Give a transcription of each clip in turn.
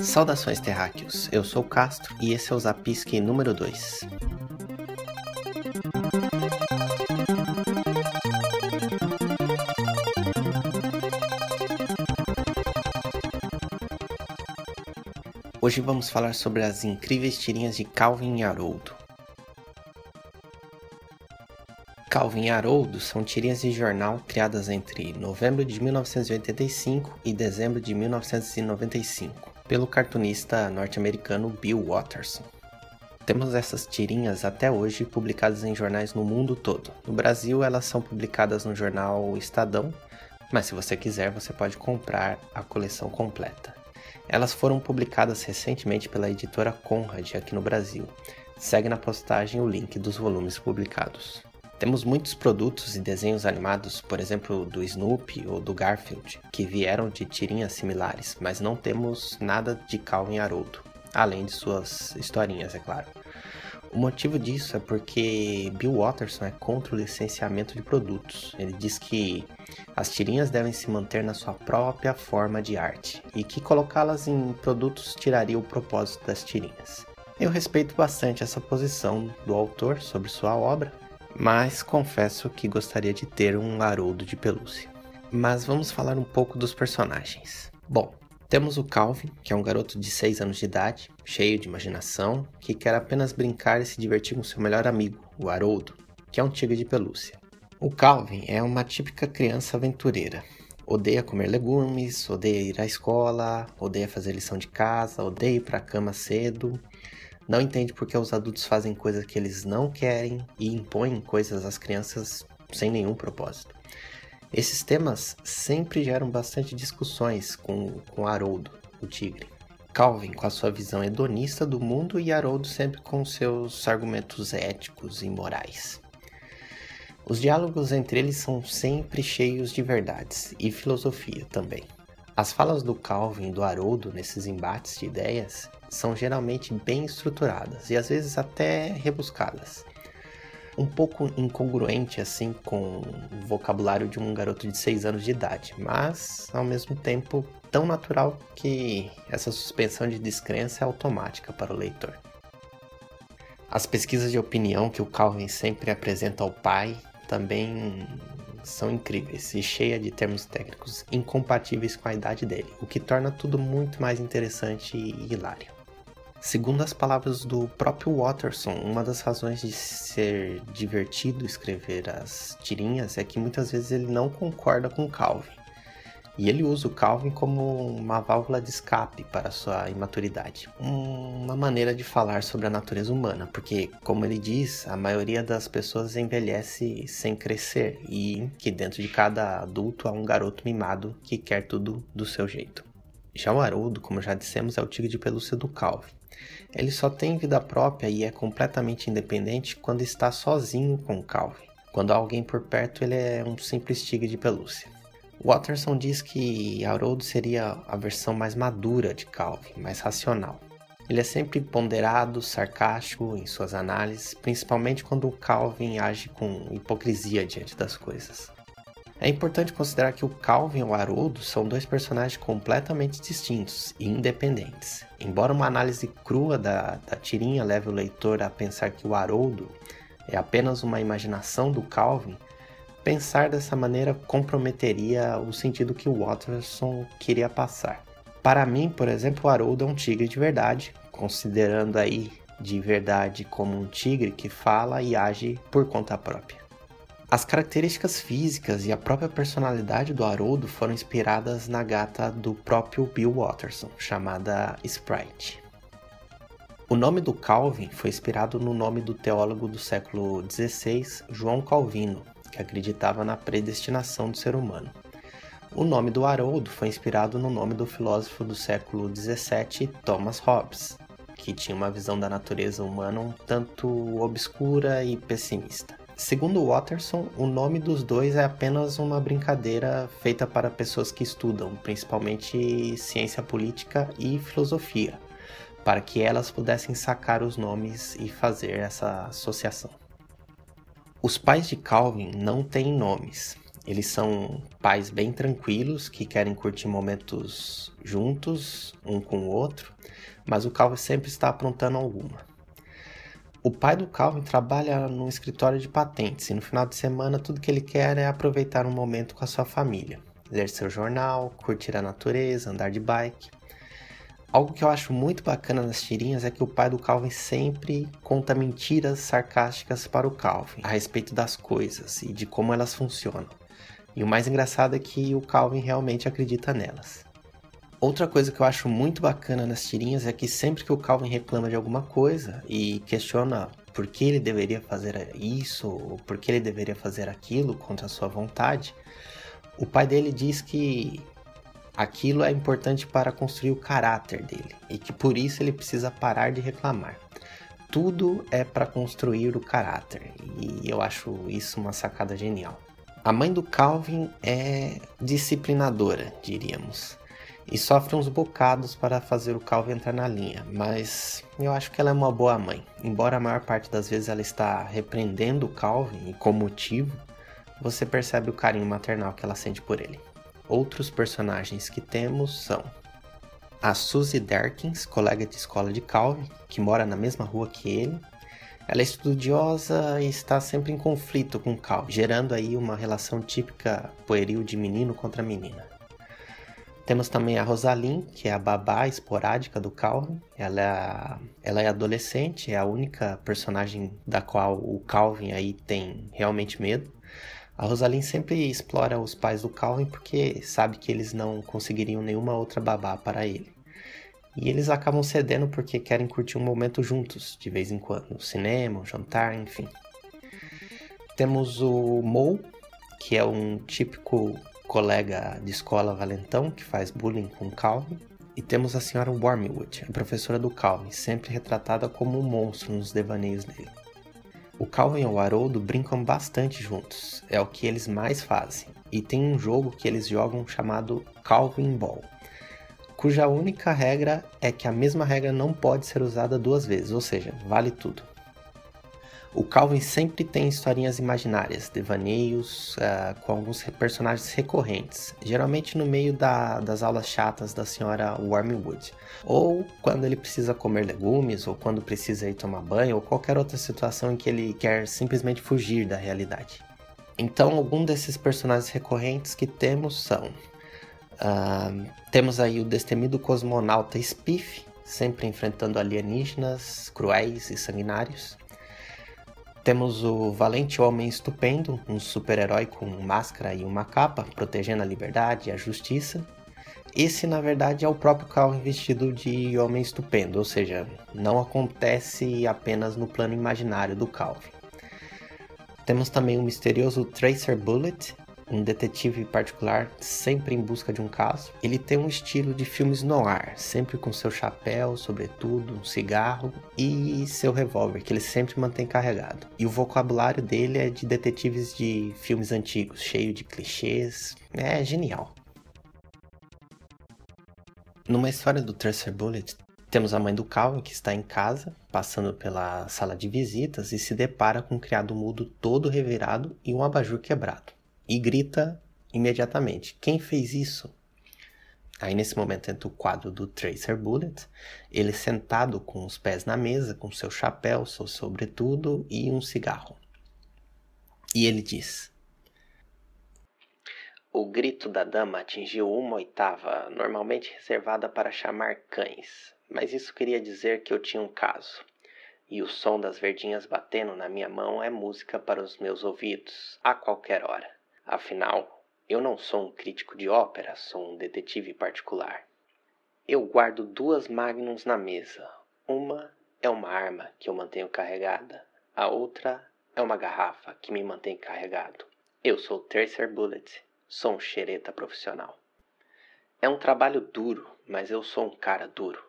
Saudações terráqueos, eu sou Castro e esse é o Zapisque número 2. Hoje vamos falar sobre as incríveis tirinhas de Calvin e Haroldo. Calvin e Haroldo são tirinhas de jornal criadas entre novembro de 1985 e dezembro de 1995 pelo cartunista norte-americano Bill Watterson. Temos essas tirinhas até hoje publicadas em jornais no mundo todo. No Brasil, elas são publicadas no jornal Estadão, mas se você quiser, você pode comprar a coleção completa. Elas foram publicadas recentemente pela editora Conrad aqui no Brasil. Segue na postagem o link dos volumes publicados. Temos muitos produtos e desenhos animados, por exemplo, do Snoopy ou do Garfield, que vieram de tirinhas similares, mas não temos nada de Calvin Haroldo, além de suas historinhas, é claro. O motivo disso é porque Bill Watterson é contra o licenciamento de produtos. Ele diz que as tirinhas devem se manter na sua própria forma de arte e que colocá-las em produtos tiraria o propósito das tirinhas. Eu respeito bastante essa posição do autor sobre sua obra, mas confesso que gostaria de ter um Haroldo de pelúcia. Mas vamos falar um pouco dos personagens. Bom, temos o Calvin, que é um garoto de 6 anos de idade, cheio de imaginação, que quer apenas brincar e se divertir com seu melhor amigo, o Haroldo, que é um tigre de pelúcia. O Calvin é uma típica criança aventureira. Odeia comer legumes, odeia ir à escola, odeia fazer lição de casa, odeia ir para a cama cedo. Não entende porque os adultos fazem coisas que eles não querem e impõem coisas às crianças sem nenhum propósito. Esses temas sempre geram bastante discussões com, com Haroldo, o tigre. Calvin com a sua visão hedonista do mundo e Haroldo sempre com seus argumentos éticos e morais. Os diálogos entre eles são sempre cheios de verdades e filosofia também. As falas do Calvin e do Haroldo nesses embates de ideias são geralmente bem estruturadas e às vezes até rebuscadas um pouco incongruente assim com o vocabulário de um garoto de 6 anos de idade, mas ao mesmo tempo tão natural que essa suspensão de descrença é automática para o leitor. As pesquisas de opinião que o Calvin sempre apresenta ao pai também são incríveis e cheias de termos técnicos incompatíveis com a idade dele, o que torna tudo muito mais interessante e hilário. Segundo as palavras do próprio Watterson, uma das razões de ser divertido escrever as tirinhas é que muitas vezes ele não concorda com Calvin. E ele usa o Calvin como uma válvula de escape para sua imaturidade. Uma maneira de falar sobre a natureza humana, porque, como ele diz, a maioria das pessoas envelhece sem crescer e que dentro de cada adulto há um garoto mimado que quer tudo do seu jeito. Já o Haroldo, como já dissemos, é o tigre de pelúcia do Calvin. Ele só tem vida própria e é completamente independente quando está sozinho com Calvin. Quando há alguém por perto, ele é um simples tigre de pelúcia. Watterson diz que Haroldo seria a versão mais madura de Calvin, mais racional. Ele é sempre ponderado, sarcástico em suas análises, principalmente quando Calvin age com hipocrisia diante das coisas. É importante considerar que o Calvin e o Haroldo são dois personagens completamente distintos e independentes. Embora uma análise crua da, da tirinha leve o leitor a pensar que o Haroldo é apenas uma imaginação do Calvin, pensar dessa maneira comprometeria o sentido que o Watterson queria passar. Para mim, por exemplo, o Haroldo é um tigre de verdade, considerando aí de verdade como um tigre que fala e age por conta própria. As características físicas e a própria personalidade do Haroldo foram inspiradas na gata do próprio Bill Watterson, chamada Sprite. O nome do Calvin foi inspirado no nome do teólogo do século XVI, João Calvino, que acreditava na predestinação do ser humano. O nome do Haroldo foi inspirado no nome do filósofo do século XVII, Thomas Hobbes, que tinha uma visão da natureza humana um tanto obscura e pessimista. Segundo Watterson, o nome dos dois é apenas uma brincadeira feita para pessoas que estudam, principalmente ciência política e filosofia, para que elas pudessem sacar os nomes e fazer essa associação. Os pais de Calvin não têm nomes. Eles são pais bem tranquilos que querem curtir momentos juntos, um com o outro, mas o Calvin sempre está aprontando alguma. O pai do Calvin trabalha num escritório de patentes e no final de semana tudo que ele quer é aproveitar um momento com a sua família, ler seu jornal, curtir a natureza, andar de bike. Algo que eu acho muito bacana nas tirinhas é que o pai do Calvin sempre conta mentiras sarcásticas para o Calvin a respeito das coisas e de como elas funcionam. E o mais engraçado é que o Calvin realmente acredita nelas. Outra coisa que eu acho muito bacana nas tirinhas é que sempre que o Calvin reclama de alguma coisa e questiona por que ele deveria fazer isso ou por que ele deveria fazer aquilo contra a sua vontade, o pai dele diz que aquilo é importante para construir o caráter dele e que por isso ele precisa parar de reclamar. Tudo é para construir o caráter e eu acho isso uma sacada genial. A mãe do Calvin é disciplinadora, diríamos, e sofre uns bocados para fazer o Calvin entrar na linha, mas eu acho que ela é uma boa mãe. Embora a maior parte das vezes ela está repreendendo o Calvin e com motivo, você percebe o carinho maternal que ela sente por ele. Outros personagens que temos são a Suzy Derkins, colega de escola de Calvin, que mora na mesma rua que ele, ela é estudiosa e está sempre em conflito com Cal, gerando aí uma relação típica pueril de menino contra menina. Temos também a Rosalind, que é a babá esporádica do Calvin. Ela é, ela é adolescente, é a única personagem da qual o Calvin aí tem realmente medo. A Rosalind sempre explora os pais do Calvin porque sabe que eles não conseguiriam nenhuma outra babá para ele. E eles acabam cedendo porque querem curtir um momento juntos, de vez em quando, cinema, um jantar, enfim. Temos o Mo, que é um típico colega de escola valentão que faz bullying com Calvin. E temos a senhora Wormwood, a professora do Calvin, sempre retratada como um monstro nos devaneios dele. O Calvin e o Haroldo brincam bastante juntos, é o que eles mais fazem. E tem um jogo que eles jogam chamado Calvin Ball cuja única regra é que a mesma regra não pode ser usada duas vezes, ou seja, vale tudo. O Calvin sempre tem historinhas imaginárias, devaneios, uh, com alguns personagens recorrentes, geralmente no meio da, das aulas chatas da senhora Wormwood, ou quando ele precisa comer legumes, ou quando precisa ir tomar banho, ou qualquer outra situação em que ele quer simplesmente fugir da realidade. Então, alguns desses personagens recorrentes que temos são Uh, temos aí o destemido cosmonauta Spiff, sempre enfrentando alienígenas cruéis e sanguinários. Temos o valente homem estupendo, um super-herói com máscara e uma capa, protegendo a liberdade e a justiça. Esse, na verdade, é o próprio Calvin vestido de homem estupendo, ou seja, não acontece apenas no plano imaginário do Calvin. Temos também o misterioso Tracer Bullet, um detetive particular sempre em busca de um caso. Ele tem um estilo de filmes no ar, sempre com seu chapéu, sobretudo, um cigarro e seu revólver, que ele sempre mantém carregado. E o vocabulário dele é de detetives de filmes antigos, cheio de clichês. É genial. Numa história do Tracer Bullet, temos a mãe do Calvin que está em casa, passando pela sala de visitas e se depara com um criado mudo todo revirado e um abajur quebrado e grita imediatamente: Quem fez isso? Aí nesse momento entra o quadro do Tracer Bullet, ele sentado com os pés na mesa, com seu chapéu, seu sobretudo e um cigarro. E ele diz: O grito da dama atingiu uma oitava, normalmente reservada para chamar cães, mas isso queria dizer que eu tinha um caso. E o som das verdinhas batendo na minha mão é música para os meus ouvidos, a qualquer hora. Afinal, eu não sou um crítico de ópera, sou um detetive particular. Eu guardo duas magnums na mesa. Uma é uma arma que eu mantenho carregada, a outra é uma garrafa que me mantém carregado. Eu sou Tracer Bullet, sou um xereta profissional. É um trabalho duro, mas eu sou um cara duro.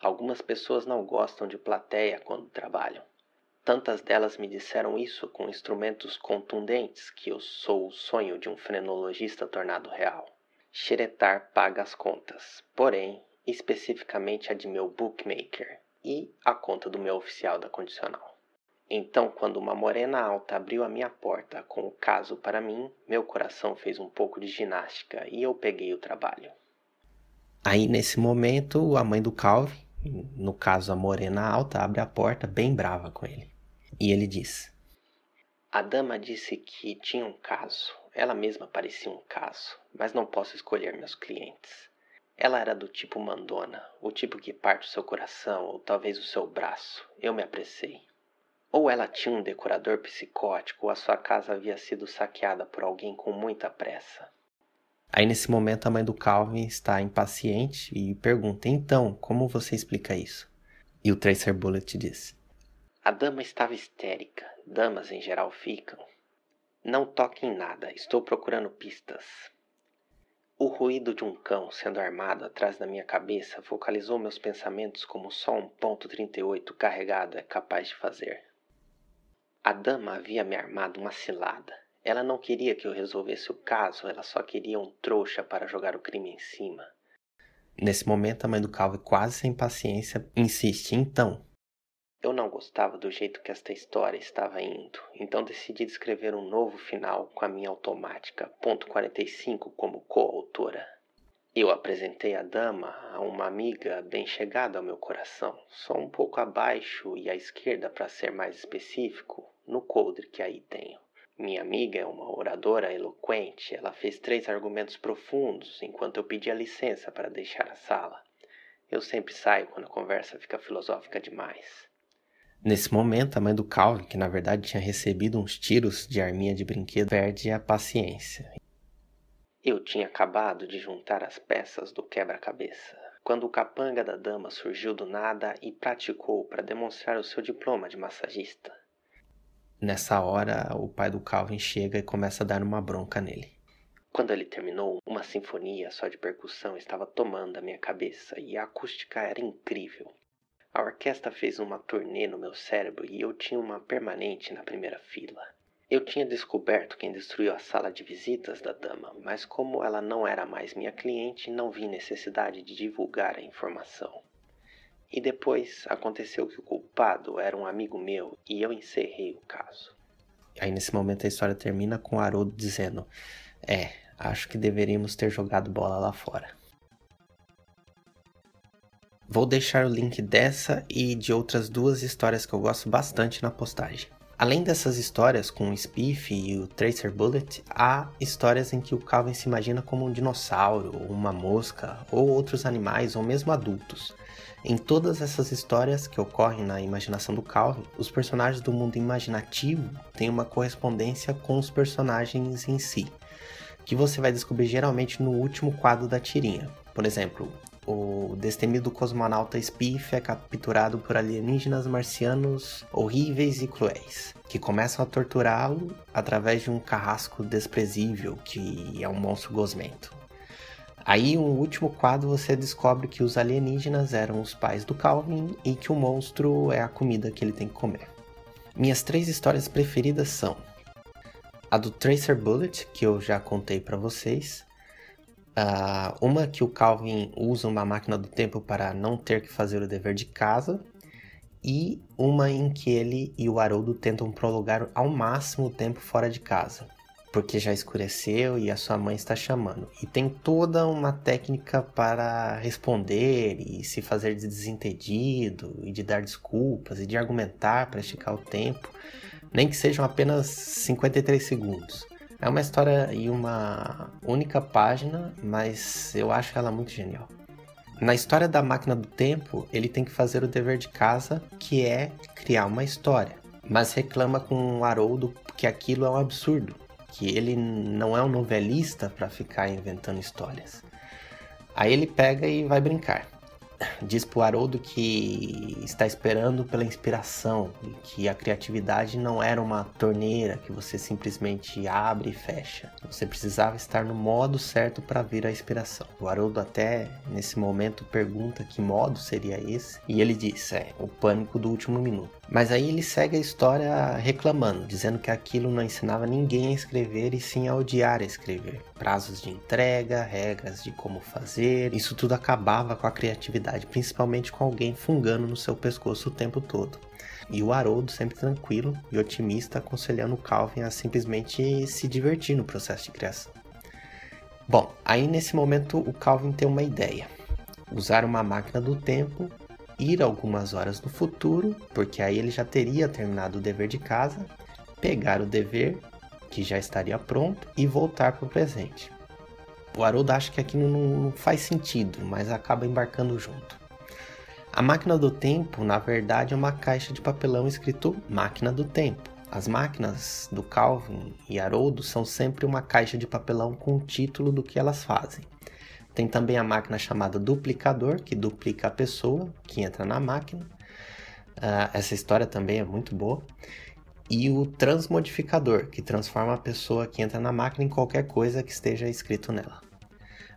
Algumas pessoas não gostam de plateia quando trabalham. Tantas delas me disseram isso com instrumentos contundentes que eu sou o sonho de um frenologista tornado real. Xeretar paga as contas, porém, especificamente a de meu bookmaker e a conta do meu oficial da condicional. Então, quando uma morena alta abriu a minha porta com o caso para mim, meu coração fez um pouco de ginástica e eu peguei o trabalho. Aí, nesse momento, a mãe do Calvin, no caso a morena alta, abre a porta bem brava com ele. E ele diz: A dama disse que tinha um caso. Ela mesma parecia um caso, mas não posso escolher meus clientes. Ela era do tipo mandona, o tipo que parte o seu coração ou talvez o seu braço. Eu me apressei. Ou ela tinha um decorador psicótico, ou a sua casa havia sido saqueada por alguém com muita pressa. Aí nesse momento a mãe do Calvin está impaciente e pergunta: Então, como você explica isso? E o Tracer Bullet diz: A dama estava histérica. Damas em geral ficam. Não toque em nada, estou procurando pistas. O ruído de um cão sendo armado atrás da minha cabeça focalizou meus pensamentos como só um ponto 38 carregado é capaz de fazer. A dama havia me armado uma cilada. Ela não queria que eu resolvesse o caso, ela só queria um trouxa para jogar o crime em cima. Nesse momento, a mãe do Calvo, quase sem paciência, insiste: então. Eu não gostava do jeito que esta história estava indo, então decidi descrever um novo final com a minha automática, ponto 45, como coautora. Eu apresentei a dama a uma amiga bem chegada ao meu coração, só um pouco abaixo e à esquerda para ser mais específico, no coldre que aí tenho. Minha amiga é uma oradora eloquente. Ela fez três argumentos profundos enquanto eu pedia licença para deixar a sala. Eu sempre saio quando a conversa fica filosófica demais. Nesse momento, a mãe do Calvin, que na verdade tinha recebido uns tiros de arminha de brinquedo, perde a paciência eu tinha acabado de juntar as peças do quebra-cabeça, quando o capanga da dama surgiu do nada e praticou para demonstrar o seu diploma de massagista. Nessa hora, o pai do Calvin chega e começa a dar uma bronca nele. Quando ele terminou, uma sinfonia só de percussão estava tomando a minha cabeça e a acústica era incrível. A orquestra fez uma turnê no meu cérebro e eu tinha uma permanente na primeira fila. Eu tinha descoberto quem destruiu a sala de visitas da dama, mas como ela não era mais minha cliente, não vi necessidade de divulgar a informação. E depois aconteceu que o culpado era um amigo meu e eu encerrei o caso. Aí nesse momento a história termina com Haroldo dizendo: É, acho que deveríamos ter jogado bola lá fora. Vou deixar o link dessa e de outras duas histórias que eu gosto bastante na postagem. Além dessas histórias com o Spiff e o Tracer Bullet, há histórias em que o Calvin se imagina como um dinossauro, uma mosca, ou outros animais, ou mesmo adultos. Em todas essas histórias que ocorrem na imaginação do Calvin, os personagens do mundo imaginativo têm uma correspondência com os personagens em si, que você vai descobrir geralmente no último quadro da tirinha. Por exemplo, o destemido cosmonauta Spiff é capturado por alienígenas marcianos horríveis e cruéis, que começam a torturá-lo através de um carrasco desprezível que é um monstro gosmento. Aí, no último quadro, você descobre que os alienígenas eram os pais do Calvin e que o monstro é a comida que ele tem que comer. Minhas três histórias preferidas são a do Tracer Bullet, que eu já contei para vocês, Uh, uma que o Calvin usa uma máquina do tempo para não ter que fazer o dever de casa, e uma em que ele e o Haroldo tentam prolongar ao máximo o tempo fora de casa, porque já escureceu e a sua mãe está chamando. E tem toda uma técnica para responder e se fazer de desentendido e de dar desculpas e de argumentar para esticar o tempo, nem que sejam apenas 53 segundos. É uma história e uma única página, mas eu acho ela muito genial. Na história da máquina do tempo, ele tem que fazer o dever de casa, que é criar uma história, mas reclama com o Haroldo que aquilo é um absurdo, que ele não é um novelista para ficar inventando histórias. Aí ele pega e vai brincar diz pro Haroldo que está esperando pela inspiração e que a criatividade não era uma torneira que você simplesmente abre e fecha. Você precisava estar no modo certo para vir a inspiração. O Haroldo até nesse momento pergunta que modo seria esse e ele diz: é o pânico do último minuto. Mas aí ele segue a história reclamando, dizendo que aquilo não ensinava ninguém a escrever e sim a odiar a escrever. Prazos de entrega, regras de como fazer, isso tudo acabava com a criatividade, principalmente com alguém fungando no seu pescoço o tempo todo. E o Haroldo sempre tranquilo e otimista, aconselhando o Calvin a simplesmente se divertir no processo de criação. Bom, aí nesse momento o Calvin tem uma ideia: usar uma máquina do tempo, ir algumas horas no futuro, porque aí ele já teria terminado o dever de casa, pegar o dever, que já estaria pronto, e voltar para o presente. O Haroldo acha que aquilo não faz sentido, mas acaba embarcando junto. A máquina do tempo, na verdade, é uma caixa de papelão escrito máquina do tempo. As máquinas do Calvin e Haroldo são sempre uma caixa de papelão com o título do que elas fazem. Tem também a máquina chamada duplicador, que duplica a pessoa que entra na máquina. Uh, essa história também é muito boa. E o transmodificador, que transforma a pessoa que entra na máquina em qualquer coisa que esteja escrito nela.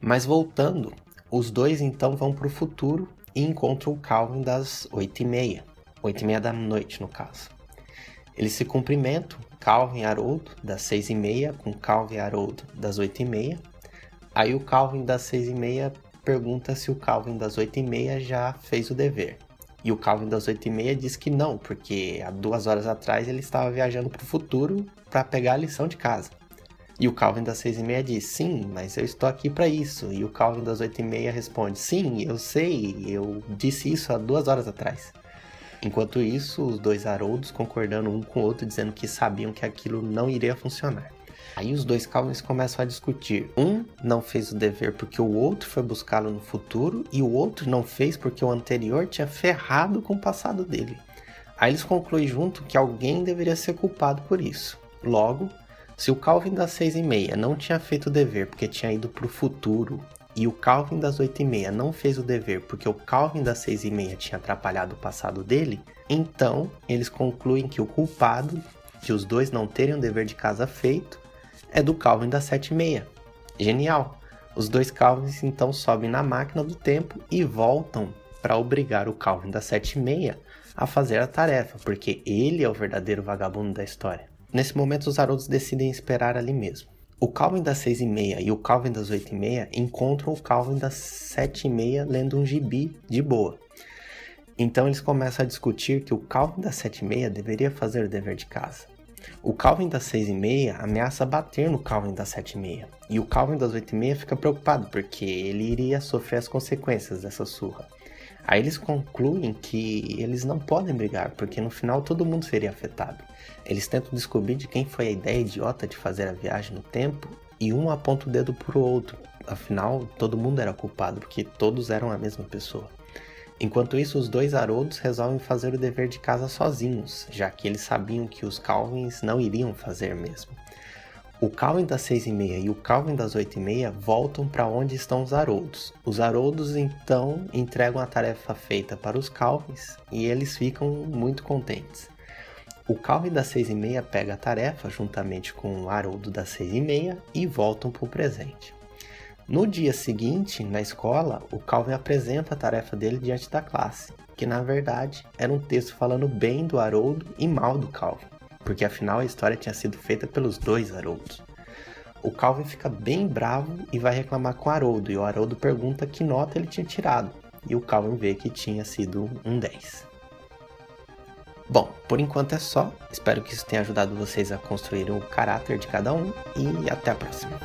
Mas voltando, os dois então vão para o futuro e encontram o Calvin das 8h30, 8h30 da noite no caso. Eles se cumprimentam, Calvin e Haroldo, das 6h30, com Calvin e Haroldo das 8h30. Aí o Calvin das 6h30 pergunta se o Calvin das 8h30 já fez o dever. E o Calvin das 8h30 diz que não, porque há duas horas atrás ele estava viajando para o futuro para pegar a lição de casa. E o Calvin das seis e meia diz, sim, mas eu estou aqui para isso. E o Calvin das oito e meia responde, sim, eu sei, eu disse isso há duas horas atrás. Enquanto isso, os dois Haroldos concordando um com o outro, dizendo que sabiam que aquilo não iria funcionar. Aí os dois Calvins começam a discutir. Um não fez o dever porque o outro foi buscá-lo no futuro, e o outro não fez porque o anterior tinha ferrado com o passado dele. Aí eles concluem junto que alguém deveria ser culpado por isso. Logo, se o Calvin das seis e meia não tinha feito o dever porque tinha ido para o futuro e o Calvin das oito e meia não fez o dever porque o Calvin das seis e meia tinha atrapalhado o passado dele, então eles concluem que o culpado de os dois não terem o dever de casa feito é do Calvin e meia. Genial! Os dois Calvins então sobem na máquina do tempo e voltam para obrigar o Calvin e meia a fazer a tarefa, porque ele é o verdadeiro vagabundo da história. Nesse momento, os Haroldos decidem esperar ali mesmo. O Calvin das seis e meia e o Calvin das oito e meia encontram o Calvin das sete e meia lendo um gibi de boa. Então eles começam a discutir que o Calvin das sete e meia deveria fazer o dever de casa. O Calvin das e meia ameaça bater no Calvin das sete e meia. E o Calvin das oito e meia fica preocupado porque ele iria sofrer as consequências dessa surra. Aí eles concluem que eles não podem brigar, porque no final todo mundo seria afetado. Eles tentam descobrir de quem foi a ideia idiota de fazer a viagem no tempo e um aponta o dedo pro outro. Afinal, todo mundo era culpado, porque todos eram a mesma pessoa. Enquanto isso, os dois Haroldos resolvem fazer o dever de casa sozinhos, já que eles sabiam que os Calvins não iriam fazer mesmo. O Calvin das seis e meia e o Calvin das oito e meia voltam para onde estão os Haroldos. Os Haroldos então entregam a tarefa feita para os Calvins e eles ficam muito contentes. O Calvin das seis e meia pega a tarefa juntamente com o Haroldo das seis e meia e voltam para o presente. No dia seguinte, na escola, o Calvin apresenta a tarefa dele diante da classe, que na verdade era um texto falando bem do Haroldo e mal do Calvin porque afinal a história tinha sido feita pelos dois Haroldos. O Calvin fica bem bravo e vai reclamar com o Haroldo, e o Haroldo pergunta que nota ele tinha tirado, e o Calvin vê que tinha sido um 10. Bom, por enquanto é só. Espero que isso tenha ajudado vocês a construir o caráter de cada um e até a próxima.